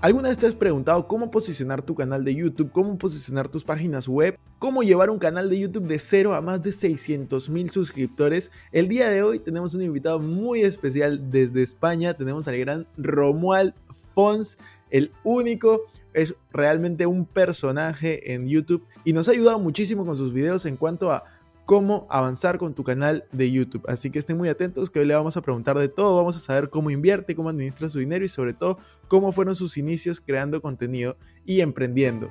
¿Alguna vez te has preguntado cómo posicionar tu canal de YouTube, cómo posicionar tus páginas web, cómo llevar un canal de YouTube de cero a más de 600 mil suscriptores? El día de hoy tenemos un invitado muy especial desde España, tenemos al gran Romuald Fons, el único, es realmente un personaje en YouTube y nos ha ayudado muchísimo con sus videos en cuanto a cómo avanzar con tu canal de YouTube. Así que estén muy atentos que hoy le vamos a preguntar de todo, vamos a saber cómo invierte, cómo administra su dinero y sobre todo cómo fueron sus inicios creando contenido y emprendiendo.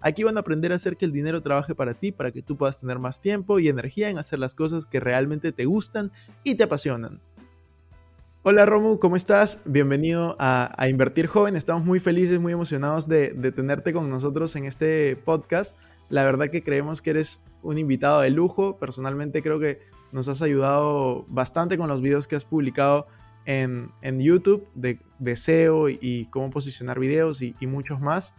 Aquí van a aprender a hacer que el dinero trabaje para ti, para que tú puedas tener más tiempo y energía en hacer las cosas que realmente te gustan y te apasionan. Hola Romu, ¿cómo estás? Bienvenido a, Invertir Joven. Estamos muy felices, muy emocionados de, tenerte con nosotros en este podcast. La verdad que creemos que eres un invitado de lujo. Personalmente creo que nos has ayudado bastante con los videos que has publicado en, en YouTube de, SEO y cómo posicionar videos y muchos más.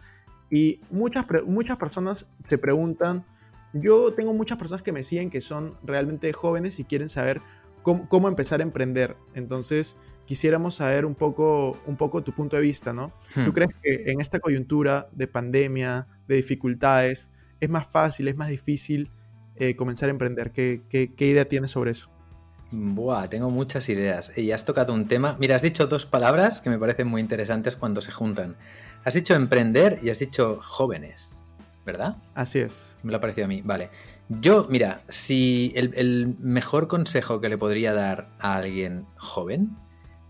Y muchas, muchas personas se preguntan, yo tengo muchas personas que me siguen que son realmente jóvenes y quieren saber cómo, cómo empezar a emprender. Entonces, quisiéramos saber un poco, un poco tu punto de vista, ¿no? Hmm. ¿Tú crees que en esta coyuntura de pandemia, de dificultades, es más fácil, es más difícil eh, comenzar a emprender? ¿Qué, ¿Qué, qué, idea tienes sobre eso? Buah, tengo muchas ideas. Y has tocado un tema. Mira, has dicho dos palabras que me parecen muy interesantes cuando se juntan. Has dicho emprender y has dicho jóvenes, ¿verdad? Así es. Me lo ha parecido a mí. Vale. Yo, mira, si el, el mejor consejo que le podría dar a alguien joven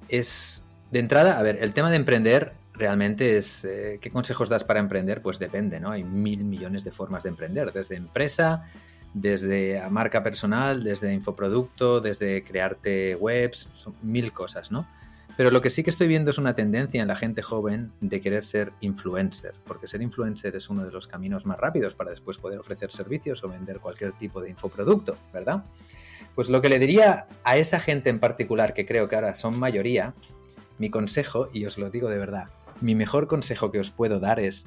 es, de entrada, a ver, el tema de emprender realmente es, eh, ¿qué consejos das para emprender? Pues depende, ¿no? Hay mil millones de formas de emprender, desde empresa, desde marca personal, desde infoproducto, desde crearte webs, son mil cosas, ¿no? Pero lo que sí que estoy viendo es una tendencia en la gente joven de querer ser influencer, porque ser influencer es uno de los caminos más rápidos para después poder ofrecer servicios o vender cualquier tipo de infoproducto, ¿verdad? Pues lo que le diría a esa gente en particular, que creo que ahora son mayoría, mi consejo, y os lo digo de verdad, mi mejor consejo que os puedo dar es,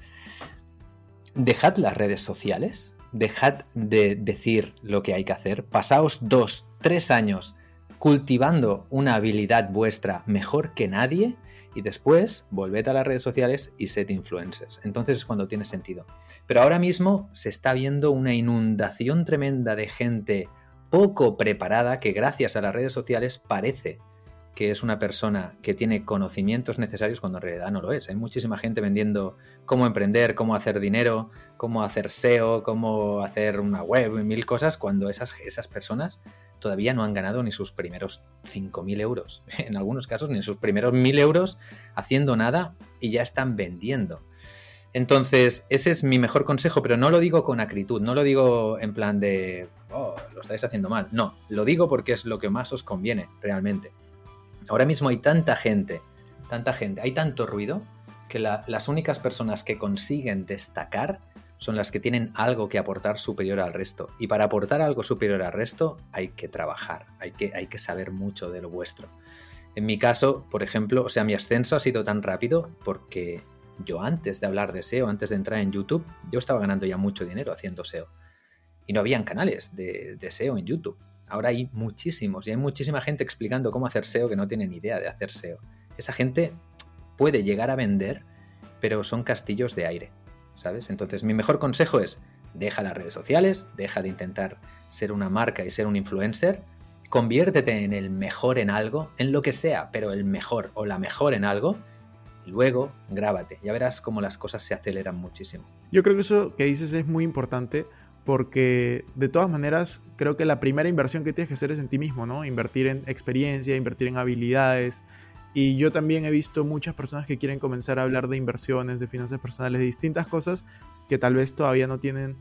dejad las redes sociales, dejad de decir lo que hay que hacer, pasaos dos, tres años cultivando una habilidad vuestra mejor que nadie y después volved a las redes sociales y sed influencers. Entonces es cuando tiene sentido. Pero ahora mismo se está viendo una inundación tremenda de gente poco preparada que gracias a las redes sociales parece que es una persona que tiene conocimientos necesarios cuando en realidad no lo es. Hay muchísima gente vendiendo cómo emprender, cómo hacer dinero, cómo hacer SEO, cómo hacer una web, mil cosas, cuando esas, esas personas todavía no han ganado ni sus primeros 5.000 euros. En algunos casos ni sus primeros 1.000 euros haciendo nada y ya están vendiendo. Entonces, ese es mi mejor consejo, pero no lo digo con acritud, no lo digo en plan de, oh, lo estáis haciendo mal. No, lo digo porque es lo que más os conviene realmente. Ahora mismo hay tanta gente, tanta gente, hay tanto ruido que la, las únicas personas que consiguen destacar son las que tienen algo que aportar superior al resto. Y para aportar algo superior al resto hay que trabajar, hay que, hay que saber mucho de lo vuestro. En mi caso, por ejemplo, o sea, mi ascenso ha sido tan rápido porque yo antes de hablar de SEO, antes de entrar en YouTube, yo estaba ganando ya mucho dinero haciendo SEO. Y no habían canales de, de SEO en YouTube. Ahora hay muchísimos y hay muchísima gente explicando cómo hacer SEO que no tiene ni idea de hacer SEO. Esa gente puede llegar a vender, pero son castillos de aire. ¿Sabes? Entonces mi mejor consejo es, deja las redes sociales, deja de intentar ser una marca y ser un influencer, conviértete en el mejor en algo, en lo que sea, pero el mejor o la mejor en algo, luego grábate, ya verás cómo las cosas se aceleran muchísimo. Yo creo que eso que dices es muy importante porque de todas maneras creo que la primera inversión que tienes que hacer es en ti mismo, ¿no? Invertir en experiencia, invertir en habilidades. Y yo también he visto muchas personas que quieren comenzar a hablar de inversiones, de finanzas personales, de distintas cosas que tal vez todavía no tienen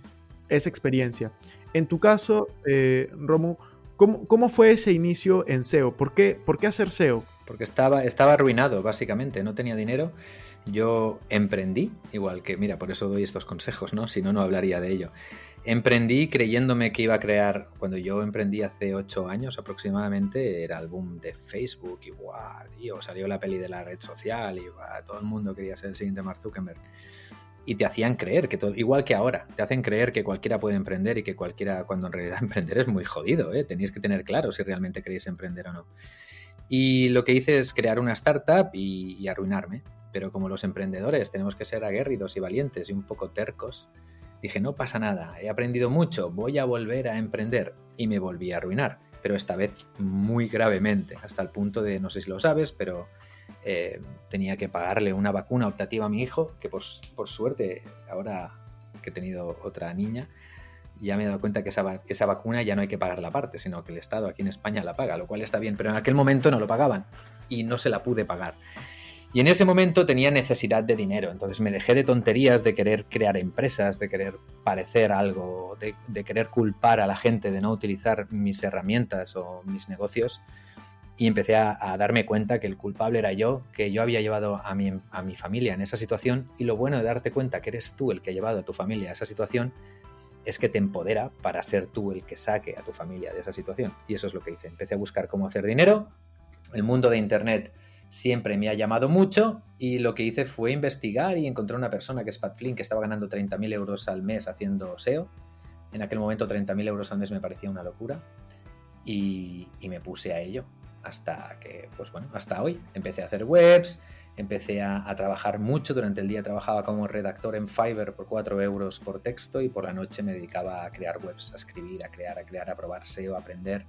esa experiencia. En tu caso, eh, Romu, ¿cómo, ¿cómo, fue ese inicio en SEO? ¿Por qué, por qué hacer SEO? Porque estaba, estaba arruinado, básicamente, no tenía dinero. Yo emprendí, igual que, mira, por eso doy estos consejos, ¿no? Si no, no hablaría de ello. Emprendí creyéndome que iba a crear, cuando yo emprendí hace ocho años aproximadamente, era el boom de Facebook y guau, tío, salió la peli de la red social y todo el mundo quería ser el siguiente Mark Zuckerberg. Y te hacían creer que todo, igual que ahora, te hacen creer que cualquiera puede emprender y que cualquiera, cuando en realidad emprender es muy jodido, ¿eh? tenéis que tener claro si realmente queréis emprender o no. Y lo que hice es crear una startup y, y arruinarme. Pero como los emprendedores tenemos que ser aguerridos y valientes y un poco tercos, Dije, no pasa nada, he aprendido mucho, voy a volver a emprender. Y me volví a arruinar, pero esta vez muy gravemente, hasta el punto de, no sé si lo sabes, pero eh, tenía que pagarle una vacuna optativa a mi hijo, que por, por, suerte, ahora que he tenido otra niña, ya me he dado cuenta que esa, vacuna ya no hay que pagarla aparte, sino que el Estado aquí en España la paga, lo cual está bien, pero en aquel momento no lo pagaban y no se la pude pagar. Y en ese momento tenía necesidad de dinero, entonces me dejé de tonterías de querer crear empresas, de querer parecer algo, de, querer culpar a la gente de no utilizar mis herramientas o mis negocios y empecé a, a darme cuenta que el culpable era yo, que yo había llevado a mi, a mi familia en esa situación y lo bueno de darte cuenta que eres tú el que ha llevado a tu familia a esa situación es que te empodera para ser tú el que saque a tu familia de esa situación. Y eso es lo que hice. Empecé a buscar cómo hacer dinero. El mundo de Internet siempre me ha llamado mucho y lo que hice fue investigar y encontré una persona que es Pat Flynn que estaba ganando 30.000 euros al mes haciendo SEO. En aquel momento 30.000 euros al mes me parecía una locura y, me puse a ello hasta que, pues bueno, hasta hoy. Empecé a hacer webs, empecé a, a, trabajar mucho. Durante el día trabajaba como redactor en Fiverr por 4 euros por texto y por la noche me dedicaba a crear webs, a escribir, a crear, a crear, a probar SEO, a aprender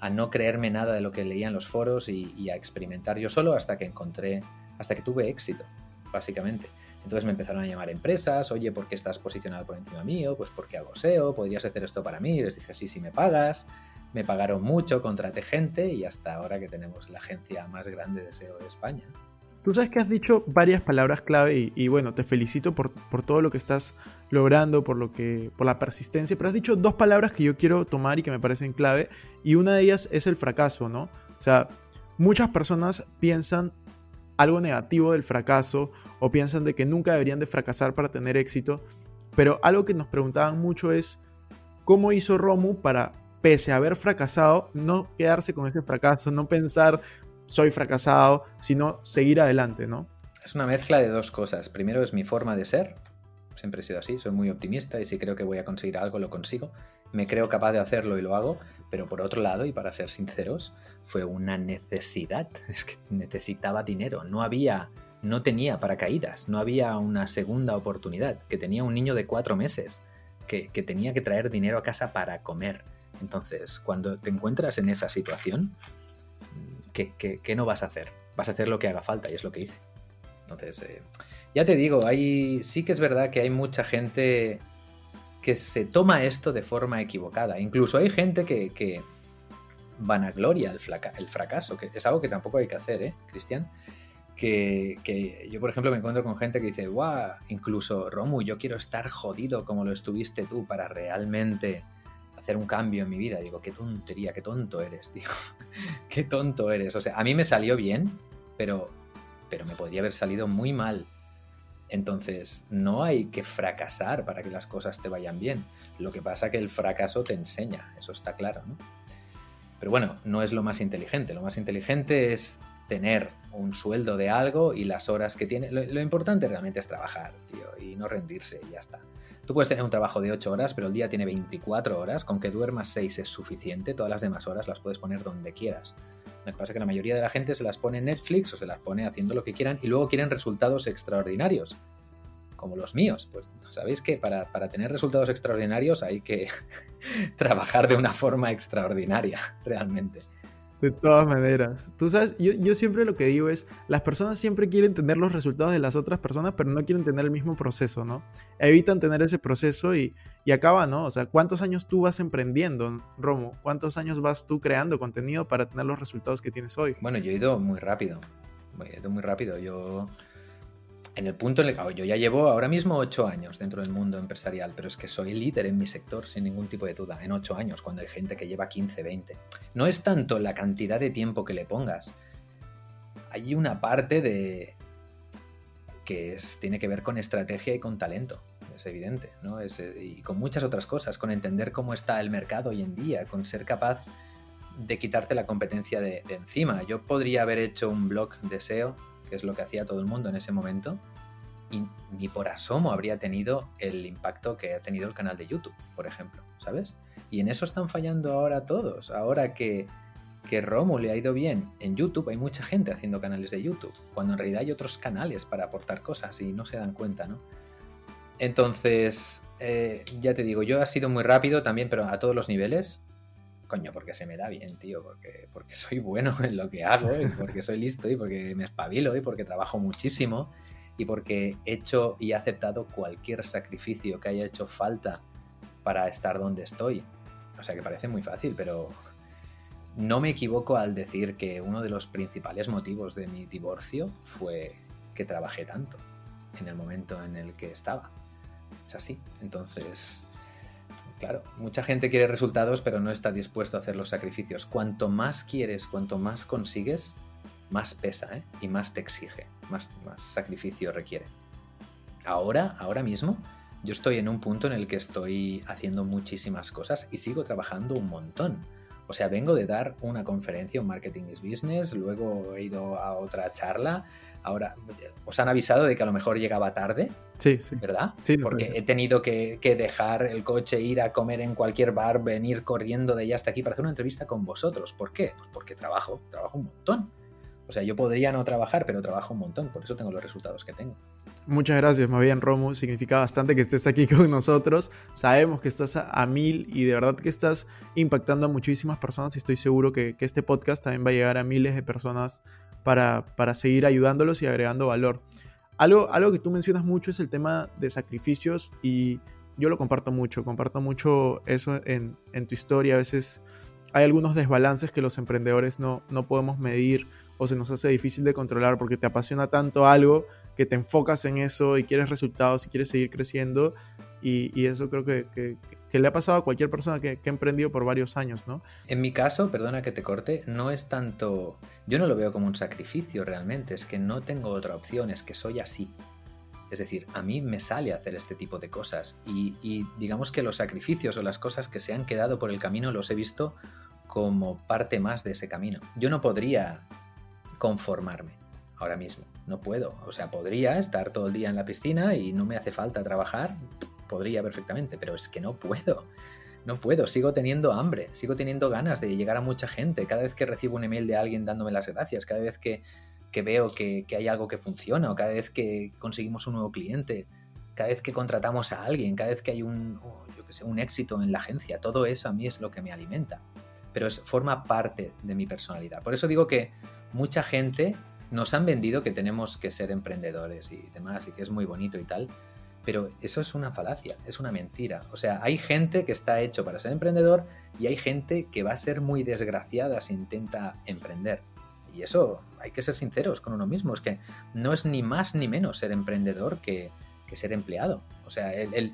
a no creerme nada de lo que leía en los foros y, a experimentar yo solo hasta que encontré, hasta que tuve éxito, básicamente. Entonces me empezaron a llamar empresas, oye, ¿por qué estás posicionado por encima mío? Pues porque hago SEO, podrías hacer esto para mí. Y les dije, sí, sí me pagas. Me pagaron mucho, contraté gente y hasta ahora que tenemos la agencia más grande de SEO de España. Tú sabes que has dicho varias palabras clave y, bueno, te felicito por, por, todo lo que estás logrando, por, lo que, por la persistencia, pero has dicho dos palabras que yo quiero tomar y que me parecen clave y una de ellas es el fracaso, ¿no? O sea, muchas personas piensan algo negativo del fracaso o piensan de que nunca deberían de fracasar para tener éxito, pero algo que nos preguntaban mucho es cómo hizo Romu para, pese a haber fracasado, no quedarse con ese fracaso, no pensar soy fracasado, sino seguir adelante, ¿no? Es una mezcla de dos cosas. Primero es mi forma de ser. Siempre he sido así, soy muy optimista y si creo que voy a conseguir algo, lo consigo. Me creo capaz de hacerlo y lo hago. Pero por otro lado, y para ser sinceros, fue una necesidad. Es que necesitaba dinero. No había, no tenía paracaídas. No había una segunda oportunidad. Que tenía un niño de cuatro meses. Que, que tenía que traer dinero a casa para comer. Entonces, cuando te encuentras en esa situación, ¿qué, qué, qué no vas a hacer? Vas a hacer lo que haga falta y es lo que hice. Entonces, eh, ya te digo, hay, sí que es verdad que hay mucha gente que se toma esto de forma equivocada. Incluso hay gente que, que vanagloria el, el fracaso, que es algo que tampoco hay que hacer, ¿eh, Cristian? Que, que, yo, por ejemplo, me encuentro con gente que dice, guau, incluso Romu, yo quiero estar jodido como lo estuviste tú para realmente hacer un cambio en mi vida. Digo, qué tontería, qué tonto eres, tío. qué tonto eres. O sea, a mí me salió bien, pero, pero me podría haber salido muy mal. Entonces, no hay que fracasar para que las cosas te vayan bien. Lo que pasa es que el fracaso te enseña, eso está claro, ¿no? Pero bueno, no es lo más inteligente. Lo más inteligente es tener un sueldo de algo y las horas que tiene. Lo, lo importante realmente es trabajar, tío, y no rendirse y ya está. Tú puedes tener un trabajo de 8 horas, pero el día tiene 24 horas. Con que duermas 6 es suficiente. Todas las demás horas las puedes poner donde quieras. Lo que pasa es que la mayoría de la gente se las pone en Netflix o se las pone haciendo lo que quieran y luego quieren resultados extraordinarios. como los míos. Pues sabéis que para, para tener resultados extraordinarios hay que trabajar de una forma extraordinaria, realmente. De todas maneras. Tú sabes, yo, yo siempre lo que digo es, las personas siempre quieren tener los resultados de las otras personas, pero no quieren tener el mismo proceso, ¿no? Evitan tener ese proceso y, y acaba, ¿no? O sea, ¿cuántos años tú vas emprendiendo, Romo? ¿Cuántos años vas tú creando contenido para tener los resultados que tienes hoy? Bueno, yo he ido muy rápido. He ido muy rápido. Yo. En el punto en el que yo ya llevo ahora mismo ocho años dentro del mundo empresarial, pero es que soy líder en mi sector sin ningún tipo de duda, en ocho años, cuando hay gente que lleva 15, 20. No es tanto la cantidad de tiempo que le pongas. Hay una parte de que es, tiene que ver con estrategia y con talento, es evidente, ¿no? Es, eh, y con muchas otras cosas, con entender cómo está el mercado hoy en día, con ser capaz de quitarte la competencia de, de encima. Yo podría haber hecho un blog de SEO, que es lo que hacía todo el mundo en ese momento, y ni por asomo habría tenido el impacto que ha tenido el canal de YouTube, por ejemplo, ¿sabes? Y en eso están fallando ahora todos. Ahora que, que Romu le ha ido bien en YouTube, hay mucha gente haciendo canales de YouTube, cuando en realidad hay otros canales para aportar cosas y no se dan cuenta, ¿no? Entonces, eh, ya te digo, yo ha sido muy rápido también, pero a todos los niveles. Coño, porque se me da bien, tío, porque, porque soy bueno en lo que hago, y porque soy listo, y porque me espabilo, y porque trabajo muchísimo, y porque he hecho y he aceptado cualquier sacrificio que haya hecho falta para estar donde estoy. O sea que parece muy fácil, pero no me equivoco al decir que uno de los principales motivos de mi divorcio fue que trabajé tanto en el momento en el que estaba. Es así. Entonces, claro, mucha gente quiere resultados, pero no está dispuesto a hacer los sacrificios. Cuanto más quieres, cuanto más consigues, más pesa ¿eh? y más te exige, más, sacrificio requiere. Ahora, ahora mismo, yo estoy en un punto en el que estoy haciendo muchísimas cosas y sigo trabajando un montón. O sea, vengo de dar una conferencia, un Marketing is Business, luego he ido a otra charla. Ahora, os han avisado de que a lo mejor llegaba tarde, Sí, sí. ¿verdad? Sí, Porque he tenido que, que dejar el coche, ir a comer en cualquier bar, venir corriendo de allá hasta aquí para hacer una entrevista con vosotros. ¿Por qué? Pues porque trabajo, trabajo un montón. O sea, yo podría no trabajar, pero trabajo un montón, por eso tengo los resultados que tengo. Muchas gracias, más bien Romu. Significa bastante que estés aquí con nosotros. Sabemos que estás a, mil y de verdad que estás impactando a muchísimas personas y estoy seguro que, que este podcast también va a llegar a miles de personas para, para seguir ayudándolos y agregando valor. Algo, algo que tú mencionas mucho es el tema de sacrificios y yo lo comparto mucho. Comparto mucho eso en, en tu historia. A veces hay algunos desbalances que los emprendedores no, no podemos medir o se nos hace difícil de controlar porque te apasiona tanto algo que te enfocas en eso y quieres resultados y quieres seguir creciendo. Y, y eso creo que, que- le ha pasado a cualquier persona que, que ha emprendido por varios años, ¿no? En mi caso, perdona que te corte, no es tanto. Yo no lo veo como un sacrificio realmente, es que no tengo otra opción, es que soy así. Es decir, a mí me sale hacer este tipo de cosas y, y digamos que los sacrificios o las cosas que se han quedado por el camino los he visto como parte más de ese camino. Yo no podría conformarme ahora mismo, no puedo. O sea, podría estar todo el día en la piscina y no me hace falta trabajar, podría perfectamente, pero es que no puedo. No puedo, sigo teniendo hambre, sigo teniendo ganas de llegar a mucha gente. Cada vez que recibo un email de alguien dándome las gracias, cada vez que, que veo que, que hay algo que funciona, o cada vez que conseguimos un nuevo cliente, cada vez que contratamos a alguien, cada vez que hay un, oh, yo qué sé, un éxito en la agencia, todo eso a mí es lo que me alimenta. Pero es, forma parte de mi personalidad. Por eso digo que mucha gente nos han vendido que tenemos que ser emprendedores y demás, y que es muy bonito y tal, pero eso es una falacia, es una mentira. O sea, hay gente que está hecho para ser emprendedor y hay gente que va a ser muy desgraciada si intenta emprender. Y eso hay que ser sinceros con uno mismo, es que no es ni más ni menos ser emprendedor que, ser empleado. O sea, el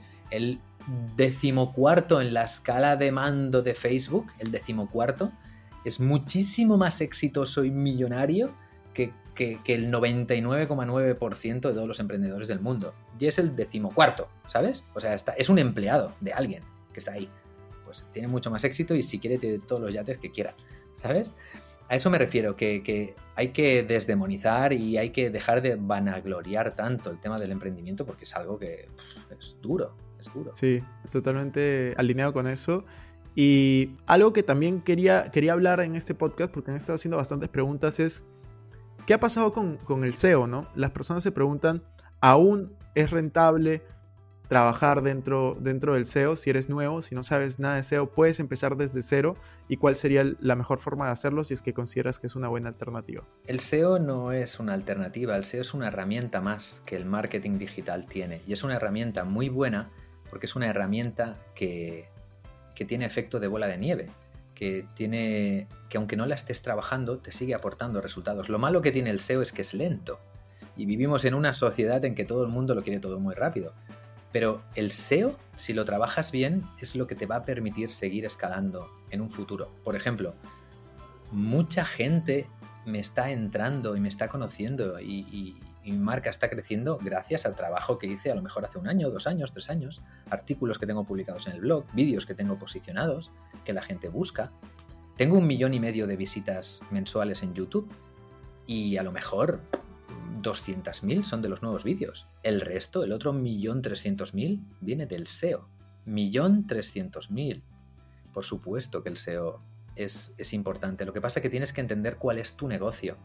decimocuarto en la escala de mando de Facebook, el decimocuarto, es muchísimo más exitoso y millonario que, que, que el 99,9% de todos los emprendedores del mundo. Y es el decimocuarto, ¿sabes? O sea, está, es un empleado de alguien que está ahí. Pues tiene mucho más éxito y si quiere tiene todos los yates que quiera, ¿sabes? A eso me refiero, que, que hay que desdemonizar y hay que dejar de vanagloriar tanto el tema del emprendimiento porque es algo que pff, es duro, es duro. Sí, totalmente alineado con eso. Y algo que también quería, quería hablar en este podcast, porque han estado haciendo bastantes preguntas, es ¿qué ha pasado con, con el SEO? ¿no? Las personas se preguntan, aún es rentable trabajar dentro, dentro del SEO. Si eres nuevo, si no sabes nada de SEO, puedes empezar desde cero. ¿Y cuál sería la mejor forma de hacerlo si es que consideras que es una buena alternativa? El SEO no es una alternativa, el SEO es una herramienta más que el marketing digital tiene. Y es una herramienta muy buena porque es una herramienta que, que tiene efecto de bola de nieve, que tiene que aunque no la estés trabajando, te sigue aportando resultados. Lo malo que tiene el SEO es que es lento. Y vivimos en una sociedad en que todo el mundo lo quiere todo muy rápido. Pero el SEO, si lo trabajas bien, es lo que te va a permitir seguir escalando en un futuro. Por ejemplo, mucha gente me está entrando y me está conociendo y, y- y mi marca está creciendo gracias al trabajo que hice a lo mejor hace un año, dos años, tres años, artículos que tengo publicados en el blog, vídeos que tengo posicionados, que la gente busca. Tengo un millón y medio de visitas mensuales en YouTube y a lo mejor 200.000 son de los nuevos vídeos. El resto, el otro millón mil, viene del SEO. Millón mil. Por supuesto que el SEO es, es importante. Lo que pasa es que tienes que entender cuál es tu negocio,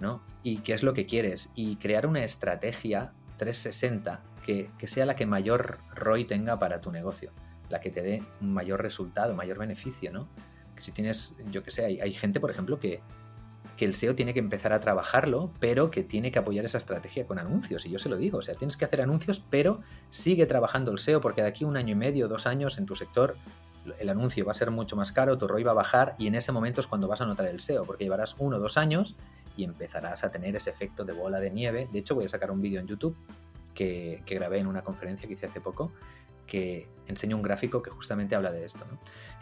¿no? Y qué es lo que quieres. Y crear una estrategia 360 que, que sea la que mayor ROI tenga para tu negocio. La que te dé mayor resultado, mayor beneficio, ¿no? Que si tienes, yo que sé, hay, hay gente, por ejemplo, que, que el SEO tiene que empezar a trabajarlo, pero que tiene que apoyar esa estrategia con anuncios. Y yo se lo digo, o sea, tienes que hacer anuncios, pero sigue trabajando el SEO, porque de aquí un año y medio, dos años en tu sector, el anuncio va a ser mucho más caro, tu ROI va a bajar, y en ese momento es cuando vas a notar el SEO, porque llevarás uno o dos años y empezarás a tener ese efecto de bola de nieve. De hecho, voy a sacar un vídeo en YouTube que, grabé en una conferencia que hice hace poco, que enseña un gráfico que justamente habla de esto.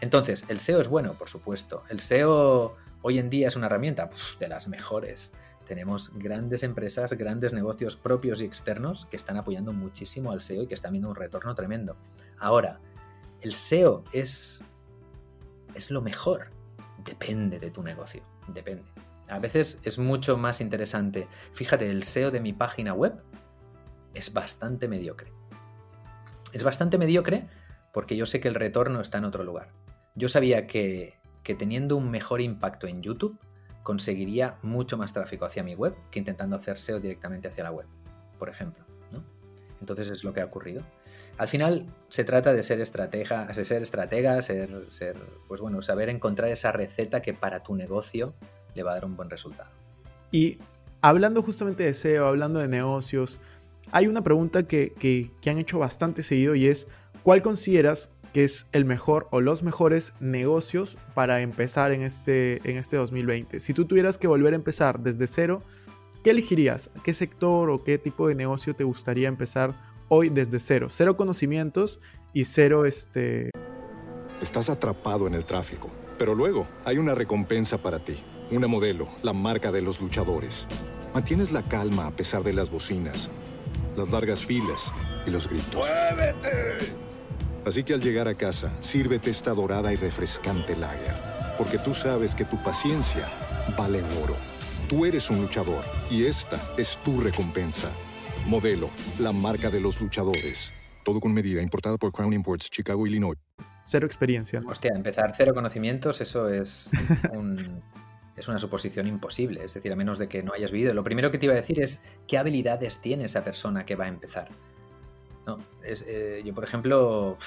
Entonces, el SEO es bueno, por supuesto. El SEO hoy en día es una herramienta de las mejores. Tenemos grandes empresas, grandes negocios propios y externos que están apoyando muchísimo al SEO y que están viendo un retorno tremendo. Ahora, el SEO es, es lo mejor. Depende de tu negocio. Depende. A veces es mucho más interesante. Fíjate, el SEO de mi página web es bastante mediocre. Es bastante mediocre porque yo sé que el retorno está en otro lugar. Yo sabía que, que teniendo un mejor impacto en YouTube conseguiría mucho más tráfico hacia mi web que intentando hacer SEO directamente hacia la web, por ejemplo. ¿no? Entonces es lo que ha ocurrido. Al final se trata de ser estratega, de ser estratega, ser, ser, pues bueno, saber encontrar esa receta que para tu negocio le va a dar un buen resultado. Y hablando justamente de SEO, hablando de negocios, hay una pregunta que, que- que han hecho bastante seguido y es, ¿cuál consideras que es el mejor o los mejores negocios para empezar en este, en este 2020? Si tú tuvieras que volver a empezar desde cero, ¿qué elegirías? ¿Qué sector o qué tipo de negocio te gustaría empezar hoy desde cero? Cero conocimientos y cero este... Estás atrapado en el tráfico, pero luego hay una recompensa para ti. Una modelo, la marca de los luchadores. Mantienes la calma a pesar de las bocinas, las largas filas y los gritos. Así que al llegar a casa, sírvete esta dorada y refrescante lager, porque tú sabes que tu paciencia vale oro. Tú eres un luchador y esta es tu recompensa. Modelo, la marca de los luchadores. Todo con medida, importada por Crown Imports, Chicago, Illinois. Cero experiencia. Hostia, empezar cero conocimientos, eso es, un- es una suposición imposible. Es decir, a menos de que no hayas vivido. Lo primero que te iba a decir es qué habilidades tiene esa persona que va a empezar. No, es, eh, yo, por ejemplo,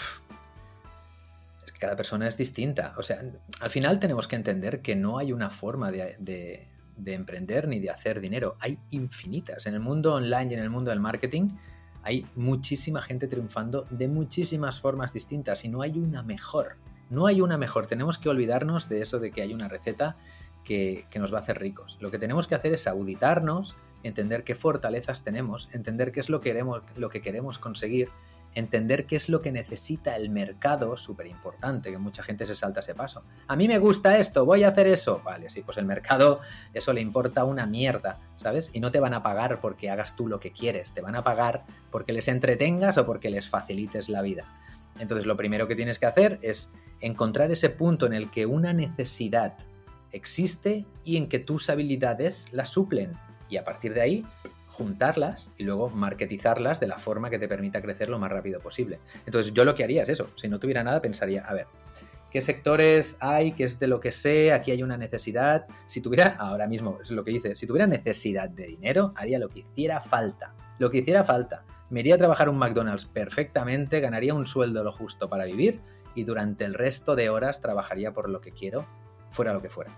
es que cada persona es distinta. O sea, al final tenemos que entender que no hay una forma de, de- de emprender ni de hacer dinero. Hay infinitas. En el mundo online y en el mundo del marketing hay muchísima gente triunfando de muchísimas formas distintas y no hay una mejor. No hay una mejor. Tenemos que olvidarnos de eso de que hay una receta que, nos va a hacer ricos. Lo que tenemos que hacer es auditarnos, entender qué fortalezas tenemos, entender qué es lo que queremos, lo que queremos conseguir, entender qué es lo que necesita el mercado, súper importante, que mucha gente se salta ese paso. A mí me gusta esto, voy a hacer eso. Vale, sí, pues el mercado eso le importa una mierda, ¿sabes? Y no te van a pagar porque hagas tú lo que quieres, te van a pagar porque les entretengas o porque les facilites la vida. Entonces lo primero que tienes que hacer es encontrar ese punto en el que una necesidad existe y en que tus habilidades la suplen. Y a partir de ahí, juntarlas y luego marketizarlas de la forma que te permita crecer lo más rápido posible. Entonces yo lo que haría es eso. Si no tuviera nada, pensaría, a ver, ¿qué sectores hay? ¿Qué es de lo que sé? Aquí hay una necesidad. Si tuviera, ahora mismo es lo que dice, si tuviera necesidad de dinero, haría lo que hiciera falta. lo que hiciera falta. Me iría a trabajar un McDonald's perfectamente, ganaría un sueldo lo justo para vivir y durante el resto de horas trabajaría por lo que quiero, fuera lo que fuera.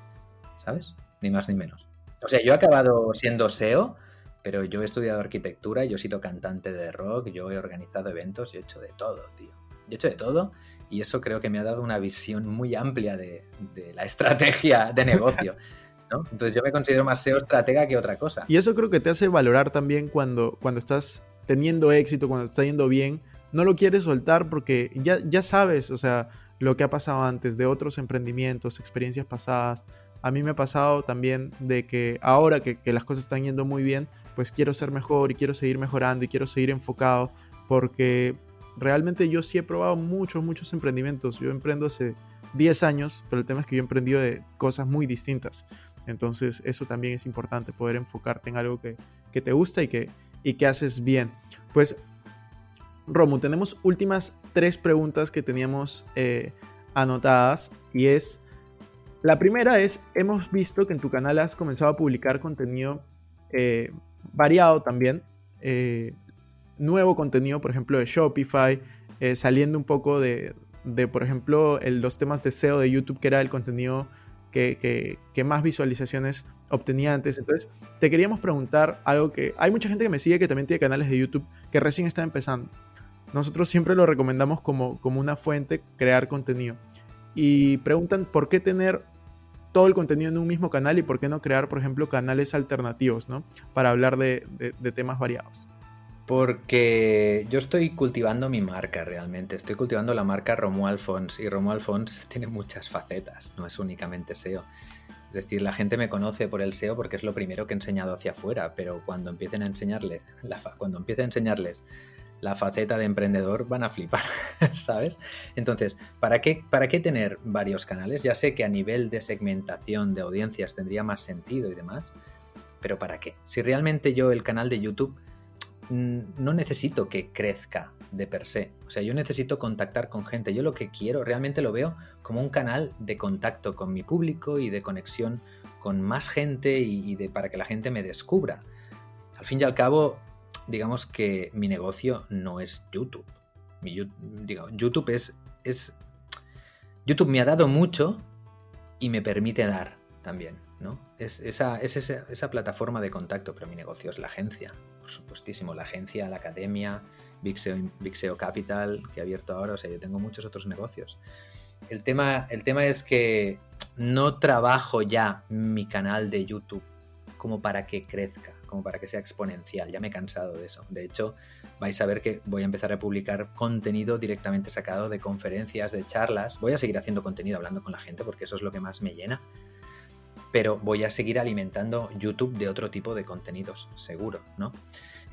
¿Sabes? Ni más ni menos. O sea, yo he acabado siendo SEO, pero yo he estudiado arquitectura, yo he sido cantante de rock, yo he organizado eventos, yo he hecho de todo, tío. Yo he hecho de todo y eso creo que me ha dado una visión muy amplia de, de la estrategia de negocio. ¿no? Entonces yo me considero más SEO estratega que otra cosa. Y eso creo que te hace valorar también cuando, cuando estás teniendo éxito, cuando está yendo bien, no lo quieres soltar porque ya, ya sabes, o sea, lo que ha pasado antes de otros emprendimientos, experiencias pasadas. A mí me ha pasado también de que ahora que, las cosas están yendo muy bien, pues quiero ser mejor y quiero seguir mejorando y quiero seguir enfocado porque realmente yo sí he probado muchos, muchos emprendimientos. Yo emprendo hace 10 años, pero el tema es que yo he emprendido de cosas muy distintas. Entonces eso también es importante, poder enfocarte en algo que, que te gusta y que, y que haces bien. Pues, Romu, tenemos últimas tres preguntas que teníamos eh, anotadas y es, la primera es, hemos visto que en tu canal has comenzado a publicar contenido eh, variado también, eh, nuevo contenido, por ejemplo, de Shopify, saliendo un poco de, de, por ejemplo, los temas de SEO de YouTube, que era el contenido que, que- que más visualizaciones obtenía antes. Entonces, te queríamos preguntar algo que hay mucha gente que me sigue que también tiene canales de YouTube que recién está empezando. Nosotros siempre lo recomendamos como, como una fuente, crear contenido. Y preguntan por qué tener todo el contenido en un mismo canal y por qué no crear, por ejemplo, canales alternativos, ¿no? Para hablar de, de- de temas variados. Porque yo estoy cultivando mi marca realmente. Estoy cultivando la marca Romuald Fons y Romuald Fons tiene muchas facetas, no es únicamente SEO. Es decir, la gente me conoce por el SEO porque es lo primero que he enseñado hacia afuera, pero cuando empiecen a enseñarles, la cuando empiece a enseñarles la faceta de emprendedor van a flipar, ¿sabes? Entonces, ¿para qué, ¿para qué tener varios canales? Ya sé que a nivel de segmentación de audiencias tendría más sentido y demás, pero ¿para qué? Si realmente yo el canal de YouTube mm, no necesito que crezca de per se. O sea, yo necesito contactar con gente. Yo lo que quiero, realmente lo veo como un canal de contacto con mi público y de conexión con más gente y, de, para que la gente me descubra. Al fin y al cabo, digamos que mi negocio no es YouTube. Digo, YouTube es. YouTube me ha dado mucho y me permite dar también, ¿no? Es, esa, es esa, esa plataforma de contacto, pero mi negocio es la agencia, por supuestísimo, la agencia, la academia, SEO Capital, que he abierto ahora, o sea, yo tengo muchos otros negocios. El tema, el tema es que no trabajo ya mi canal de YouTube como para que crezca, como para que sea exponencial. Ya me he cansado de eso. De hecho, vais a ver que voy a empezar a publicar contenido directamente sacado de conferencias, de charlas. Voy a seguir haciendo contenido hablando con la gente porque eso es lo que más me llena. Pero voy a seguir alimentando YouTube de otro tipo de contenidos, seguro, ¿no?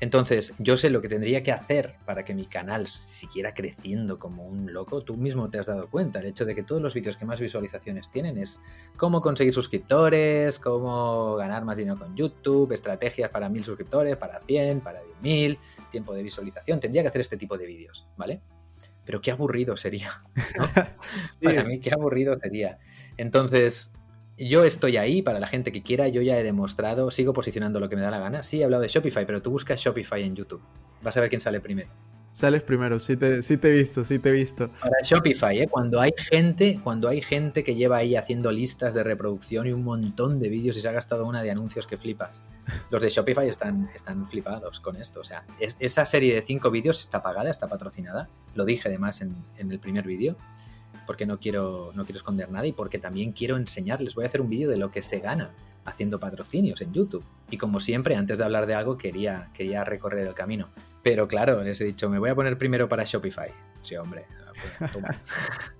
Entonces, yo sé lo que tendría que hacer para que mi canal siguiera creciendo como un loco. Tú mismo te has dado cuenta. El hecho de que todos los vídeos que más visualizaciones tienen es cómo conseguir suscriptores, cómo ganar más dinero con YouTube, estrategias para mil suscriptores, para 100, para 10.000, tiempo de visualización. Tendría que hacer este tipo de vídeos, ¿vale? Pero qué aburrido sería. ¿no? Sí. Para mí, qué aburrido sería. Entonces, yo estoy ahí para la gente que quiera. Yo ya he demostrado, sigo posicionando lo que me da la gana. Sí, he hablado de Shopify, pero tú buscas Shopify en YouTube. Vas a ver quién sale primero. Sales primero, sí te, sí te he visto, sí te he visto. Para Shopify, ¿eh? cuando hay gente, cuando hay gente que lleva ahí haciendo listas de reproducción y un montón de vídeos y se ha gastado una de anuncios que flipas. Los de Shopify están, están flipados con esto. O sea, es- esa serie de cinco vídeos está pagada, está patrocinada. Lo dije además en, en el primer vídeo, porque no quiero, no quiero esconder nada y porque también quiero enseñarles. Voy a hacer un vídeo de lo que se gana haciendo patrocinios en YouTube. Y como siempre, antes de hablar de algo, quería, quería recorrer el camino. Pero claro, les he dicho, me voy a poner primero para Shopify. Sí, hombre. toma.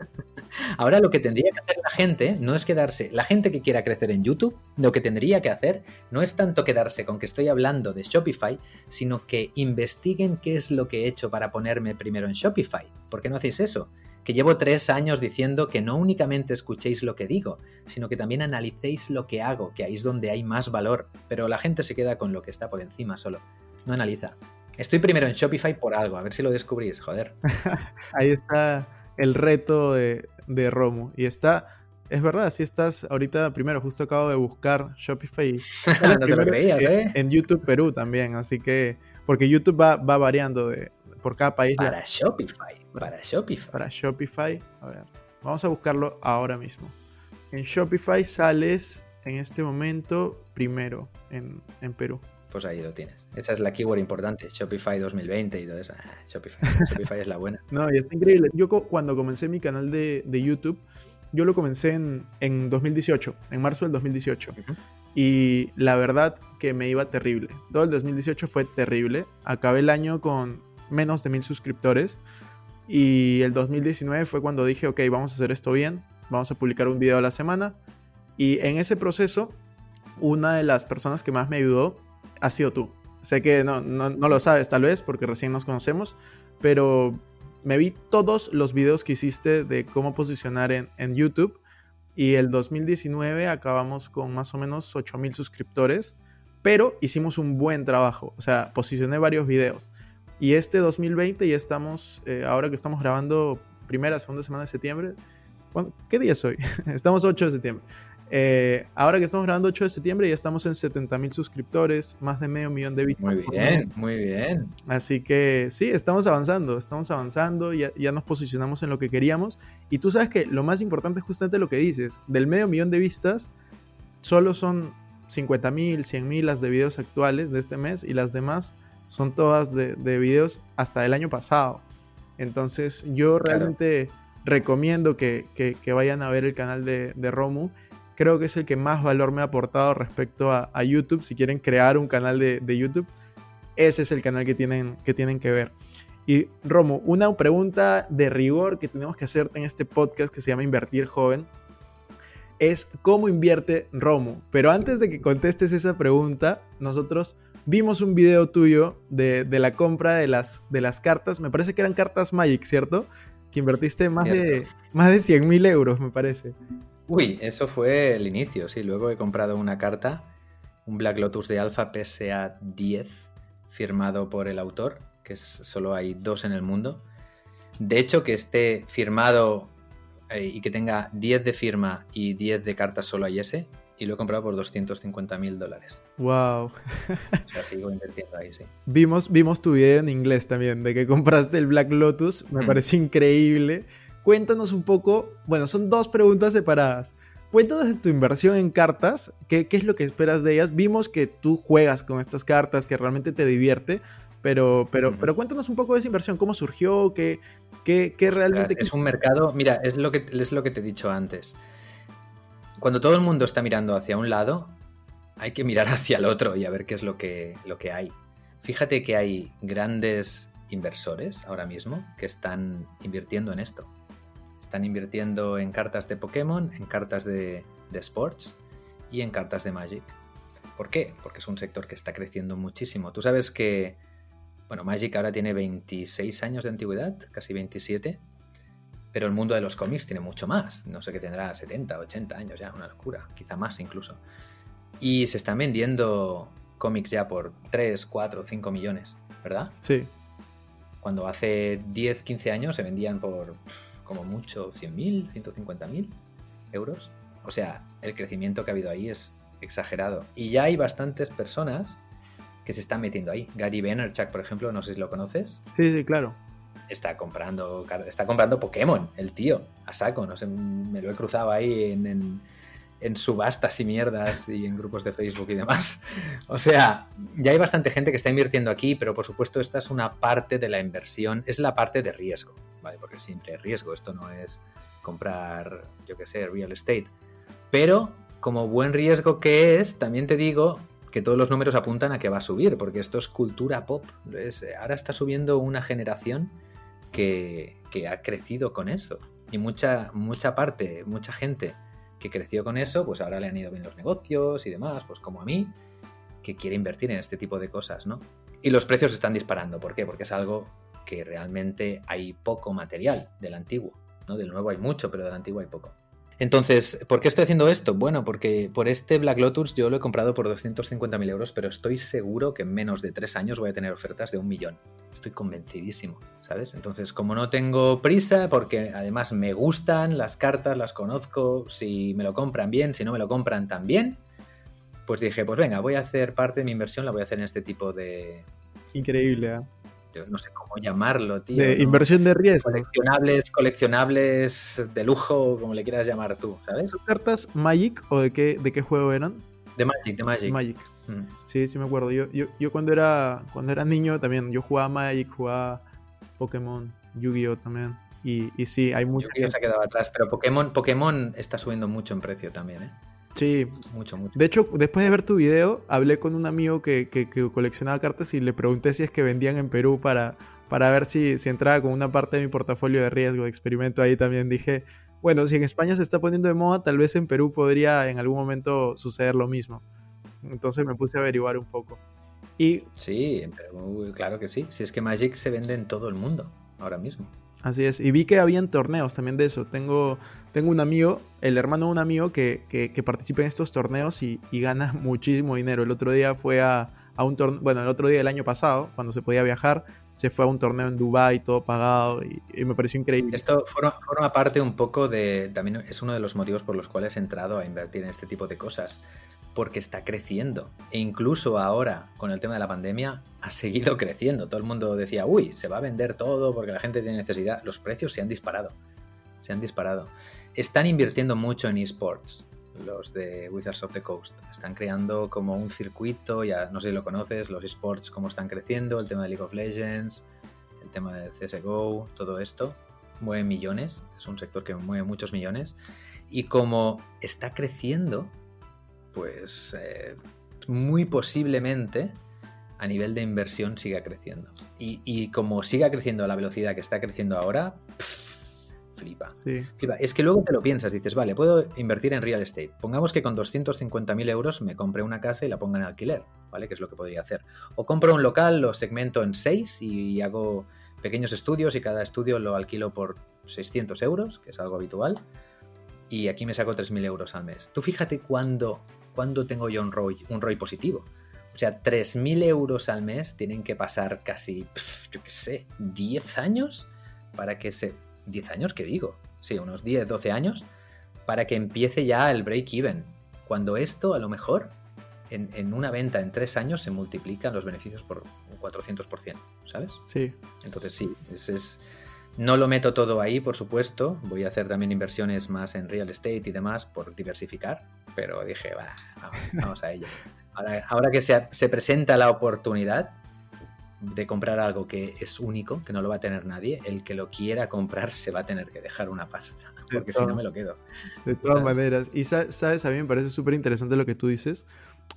Ahora lo que tendría que hacer la gente no es quedarse, la gente que quiera crecer en YouTube, lo que tendría que hacer no es tanto quedarse con que estoy hablando de Shopify, sino que investiguen qué es lo que he hecho para ponerme primero en Shopify. ¿Por qué no hacéis eso? Que llevo tres años diciendo que no únicamente escuchéis lo que digo, sino que también analicéis lo que hago, que ahí es donde hay más valor, pero la gente se queda con lo que está por encima solo, no analiza. Estoy primero en Shopify por algo, a ver si lo descubrís, joder. Ahí está el reto de, de Romu. Y está, es verdad, si estás ahorita primero, justo acabo de buscar Shopify. no te lo creías, ¿eh? En YouTube Perú también, así que porque YouTube va, va variando de, por cada país. la- Para Shopify. Para Shopify. para Shopify. A ver, vamos a buscarlo ahora mismo. En Shopify sales en este momento primero en, en Perú. Pues ahí lo tienes. Esa es la keyword importante. Shopify 2020 y todo eso. Ah, Shopify. Shopify es la buena. No, y está increíble. Yo cuando comencé mi canal de, de YouTube, yo lo comencé en, en 2018, en marzo del 2018. Ujú. Y la verdad que me iba terrible. Todo el 2018 fue terrible. Acabé el año con menos de mil suscriptores. Y el 2019 fue cuando dije, ok, vamos a hacer esto bien. Vamos a publicar un video a la semana. Y en ese proceso, una de las personas que más me ayudó ha sido tú. Sé que no, no, lo sabes tal vez porque recién nos conocemos, pero me vi todos los videos que hiciste de cómo posicionar en, en YouTube y el 2019 acabamos con más o menos 8000 suscriptores, pero hicimos un buen trabajo, o sea, posicioné varios videos. Y este 2020 ya estamos, eh, ahora que estamos grabando primera, segunda semana de septiembre, ¿cuándo- ¿qué día es hoy? estamos 8 de septiembre. Eh, ahora que estamos grabando 8 de septiembre ya estamos en 70.000 suscriptores, más de medio millón de vistas. Muy bien, muy bien. Así que sí, estamos avanzando, estamos avanzando, ya, ya nos posicionamos en lo que queríamos. Y tú sabes que lo más importante es justamente lo que dices. Del medio millón de vistas, solo son 50 mil, 100 mil las de videos actuales de este mes y las demás son todas de, de videos hasta el año pasado. Entonces yo Claro. realmente recomiendo que, que- que vayan a ver el canal de, de Romu. Creo que es el que más valor me ha aportado respecto a, a YouTube. Si quieren crear un canal de, de YouTube, ese es el canal que tienen que, tienen que ver. Y Romu, una pregunta de rigor que tenemos que hacerte en este podcast que se llama Invertir Joven es cómo invierte Romu. Pero antes de que contestes esa pregunta, nosotros vimos un video tuyo de, de la compra de las, de las cartas. Me parece que eran cartas Magic, ¿cierto? Que invertiste más de, más de 100 mil euros, me parece. Uy, eso fue el inicio, sí. Luego he comprado una carta, un Black Lotus de Alpha PSA 10, firmado por el autor, que es, solo hay dos en el mundo. De hecho, que esté firmado eh, y que tenga 10 de firma y 10 de cartas solo hay ese, y lo he comprado por 250 mil dólares. Wow. O sea, sigo invirtiendo ahí, sí. Vimos, vimos tu video en inglés también, de que compraste el Black Lotus. Me Mm. pareció increíble. Cuéntanos un poco, bueno, son dos preguntas separadas. Cuéntanos de tu inversión en cartas, ¿qué, qué es lo que esperas de ellas? Vimos que tú juegas con estas cartas, que realmente te divierte, pero, pero, pero cuéntanos un poco de esa inversión, cómo surgió, qué, qué, qué realmente... Es un mercado, mira, es lo, que, es lo que te he dicho antes. Cuando todo el mundo está mirando hacia un lado, hay que mirar hacia el otro y a ver qué es lo que, lo que hay. Fíjate que hay grandes inversores ahora mismo que están invirtiendo en esto. Están invirtiendo en cartas de Pokémon, en cartas de, Sports y en cartas de Magic. ¿Por qué? Porque es un sector que está creciendo muchísimo. Tú sabes que, bueno, Magic ahora tiene 26 años de antigüedad, casi 27, pero el mundo de los cómics tiene mucho más. No sé qué tendrá 70, 80 años ya, una locura, quizá más incluso. Y se están vendiendo cómics ya por 3, 4, 5 millones, ¿verdad? Sí, Cuando hace 10, 15 años se vendían por como mucho 100.000, 150.000 euros. O sea, el crecimiento que ha habido ahí es exagerado. Y ya hay bastantes personas que se están metiendo ahí. Gary Vaynerchuk, por ejemplo, no sé si lo conoces, sí, sí, claro. Está comprando está comprando Pokémon, el tío, a saco. No sé, me lo he cruzado ahí en, en- subastas y mierdas y en grupos de Facebook y demás. O sea, ya hay bastante gente que está invirtiendo aquí, pero por supuesto esta es una parte de la inversión, es la parte de riesgo, ¿vale? Porque siempre hay riesgo, esto no es comprar, yo qué sé, real estate. Pero como buen riesgo que es, también te digo que todos los números apuntan a que va a subir, porque esto es cultura pop. Es- ahora está subiendo una generación que, ha crecido con eso. Y mucha, mucha parte, mucha gente que creció con eso, pues ahora le han ido bien los negocios y demás, pues como a mí, que quiere invertir en este tipo de cosas, ¿no? Y los precios están disparando. ¿Por qué? Porque es algo que realmente hay poco material del antiguo, ¿no? Del nuevo hay mucho, pero del antiguo hay poco. Entonces, ¿por qué estoy haciendo esto? Bueno, porque por este Black Lotus yo lo he comprado por 250.000 euros, pero estoy seguro que en menos de tres años voy a tener ofertas de un millón. Estoy convencidísimo, ¿sabes? Entonces, como no tengo prisa, porque además me gustan las cartas, las conozco, si me lo compran bien, si no me lo compran también, pues dije, pues venga, voy a hacer parte de mi inversión, la voy a hacer en este tipo de, Increíble, ¿ah? Yo no sé cómo llamarlo, tío. De ¿no? inversión de riesgo. Coleccionables, coleccionables de lujo, como le quieras llamar tú, ¿sabes? ¿Son cartas Magic o de qué, de qué juego eran? De Magic, de Magic. Magic. Mm. Sí, sí me acuerdo. Yo, yo, yo cuando era cuando era niño también, yo jugaba Magic, jugaba Pokémon, Yu-Gi-Oh también. Y, y sí, hay mucha Yu-Gi-Oh se ha quedado atrás, pero Pokémon, Pokémon está subiendo mucho en precio también, ¿eh? Sí. Mucho, mucho. De hecho, después de ver tu video, hablé con un amigo que, que- que coleccionaba cartas y le pregunté si es que vendían en Perú para, para ver si, si entraba con una parte de mi portafolio de riesgo, de experimento ahí también. Dije, bueno, si en España se está poniendo de moda, tal vez en Perú podría en algún momento suceder lo mismo. Entonces me puse a averiguar un poco. Y Sí, pero uy, claro que sí. Si es que Magic se vende en todo el mundo ahora mismo. Así es, y vi que habían torneos también de eso. Tengo, tengo un amigo, el hermano de un amigo que, que- participa en estos torneos y, y gana muchísimo dinero. El otro día fue a, a un torneo, bueno, el otro día del año pasado, cuando se podía viajar, se fue a un torneo en Dubai todo pagado y, y me pareció increíble. Esto forma, forma parte un poco de. También es uno de los motivos por los cuales he entrado a invertir en este tipo de cosas. Porque está creciendo. E incluso ahora, con el tema de la pandemia, ha seguido creciendo. Todo el mundo decía, uy, se va a vender todo porque la gente tiene necesidad. Los precios se han disparado. Se han disparado. Están invirtiendo mucho en esports. Los de Wizards of the Coast. Están creando como un circuito, ya no sé si lo conoces, los esports, cómo están creciendo, el tema de League of Legends, el tema de CSGO, todo esto mueve millones, es un sector que mueve muchos millones, y como está creciendo, pues eh, muy posiblemente a nivel de inversión siga creciendo. Y, y como siga creciendo a la velocidad que está creciendo ahora, pff, flipa. Sí, Flipa. Es que luego te lo piensas, dices, vale, puedo invertir en real estate. Pongamos que con 250.000 euros me compre una casa y la ponga en alquiler, ¿vale? Que es lo que podría hacer. O compro un local, lo segmento en 6 y hago pequeños estudios y cada estudio lo alquilo por 600 euros, que es algo habitual. Y aquí me saco 3.000 euros al mes. Tú fíjate cuándo, cuándo tengo yo un ROI, un ROI positivo. O sea, 3.000 euros al mes tienen que pasar casi, pf, yo qué sé, 10 años para que se... ¿10 años? ¿Qué digo? Sí, unos 10, 12 años para que empiece ya el break-even. Cuando esto, a lo mejor, en, en una venta en 3 años se multiplican los beneficios por un 400%, ¿sabes? sí. Entonces sí, es, es- no lo meto todo ahí, por supuesto. Voy a hacer también inversiones más en real estate y demás por diversificar. Pero dije, va, vamos, vamos a ello. Ahora, ahora que se, se presenta la oportunidad de comprar algo que es único, que no lo va a tener nadie, el que lo quiera comprar se va a tener que dejar una pasta. Porque si no me lo quedo. De todas ¿Sabes? maneras. Y sa- sabes, a mí me parece súper interesante lo que tú dices.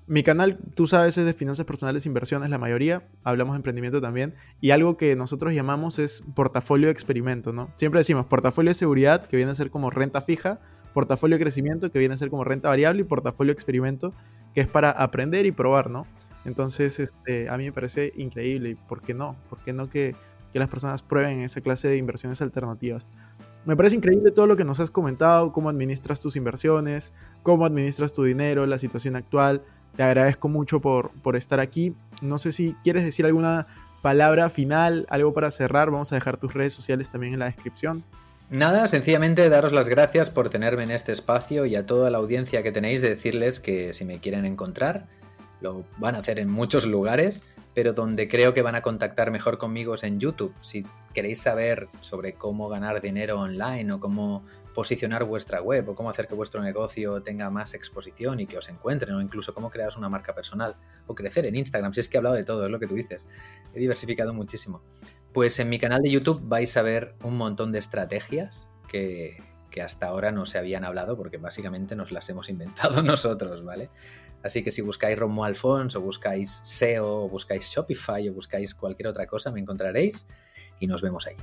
Mi canal, tú sabes, es de finanzas personales inversiones, la mayoría. Hablamos de emprendimiento también. Y algo que nosotros llamamos es portafolio de experimento, ¿no? Siempre decimos portafolio de seguridad, que viene a ser como renta fija, portafolio de crecimiento, que viene a ser como renta variable, y portafolio de experimento, que es para aprender y probar, ¿no? Entonces, este, a mí me parece increíble. ¿Y por qué no? ¿Por qué no que, que las personas prueben esa clase de inversiones alternativas? Me parece increíble todo lo que nos has comentado, cómo administras tus inversiones, cómo administras tu dinero, la situación actual. Te agradezco mucho por, por estar aquí. No sé si quieres decir alguna palabra final, algo para cerrar. Vamos a dejar tus redes sociales también en la descripción. Nada, sencillamente daros las gracias por tenerme en este espacio y a toda la audiencia que tenéis de decirles que si me quieren encontrar, lo van a hacer en muchos lugares, pero donde creo que van a contactar mejor conmigo es en YouTube. Si queréis saber sobre cómo ganar dinero online o cómo posicionar vuestra web o cómo hacer que vuestro negocio tenga más exposición y que os encuentren o incluso cómo crear una marca personal o crecer en Instagram, si es que he hablado de todo, es lo que tú dices. He diversificado muchísimo. Pues en mi canal de YouTube vais a ver un montón de estrategias que, hasta ahora no se habían hablado porque básicamente nos las hemos inventado nosotros, ¿vale? Así que si buscáis Romo Alfons o buscáis SEO o buscáis Shopify o buscáis cualquier otra cosa, me encontraréis y nos vemos ahí.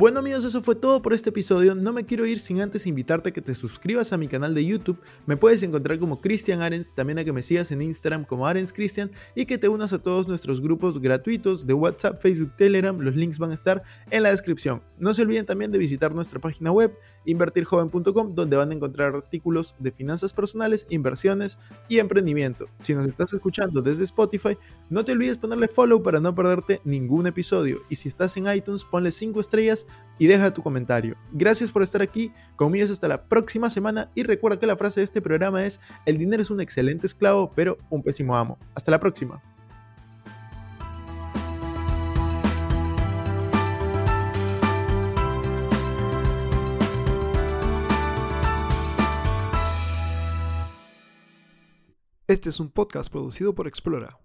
Bueno amigos, eso fue todo por este episodio. No me quiero ir sin antes invitarte a que te suscribas a mi canal de YouTube. Me puedes encontrar como Cristian Arens, también a que me sigas en Instagram como Arens Cristian y que te unas a todos nuestros grupos gratuitos de WhatsApp, Facebook, Telegram. Los links van a estar en la descripción. No se olviden también de visitar nuestra página web invertirjoven.com donde van a encontrar artículos de finanzas personales, inversiones y emprendimiento. Si nos estás escuchando desde Spotify, no te olvides ponerle follow para no perderte ningún episodio. Y si estás en iTunes, ponle 5 estrellas y deja tu comentario. Gracias por estar aquí, conmigo hasta la próxima semana y recuerda que la frase de este programa es, el dinero es un excelente esclavo, pero un pésimo amo. Hasta la próxima. Este es un podcast producido por Explora.